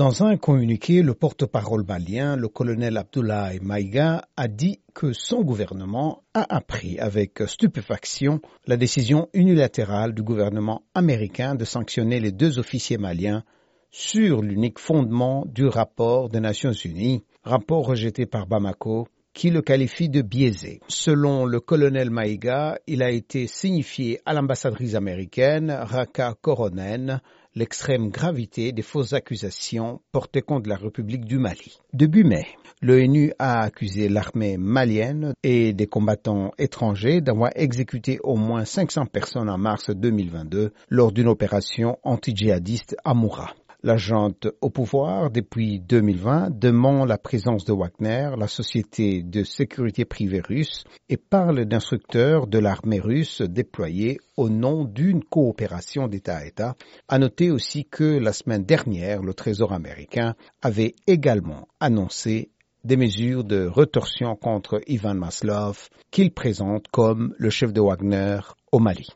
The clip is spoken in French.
Dans un communiqué, le porte-parole malien, le colonel Abdoulaye Maïga, a dit que son gouvernement a appris avec stupéfaction la décision unilatérale du gouvernement américain de sanctionner les deux officiers maliens sur l'unique fondement du rapport des Nations Unies, rapport rejeté par Bamako, qui le qualifie de biaisé. Selon le colonel Maïga, il a été signifié à l'ambassadrice américaine Raka Koronen l'extrême gravité des fausses accusations portées contre la République du Mali. Début mai, l'ONU a accusé l'armée malienne et des combattants étrangers d'avoir exécuté au moins 500 personnes en mars 2022 lors d'une opération anti-djihadiste à Moura. L'agente au pouvoir depuis 2020 demande la présence de Wagner, la société de sécurité privée russe, et parle d'instructeurs de l'armée russe déployés au nom d'une coopération d'État à État. À noter aussi que la semaine dernière, le Trésor américain avait également annoncé des mesures de retorsion contre Ivan Maslov qu'il présente comme le chef de Wagner au Mali.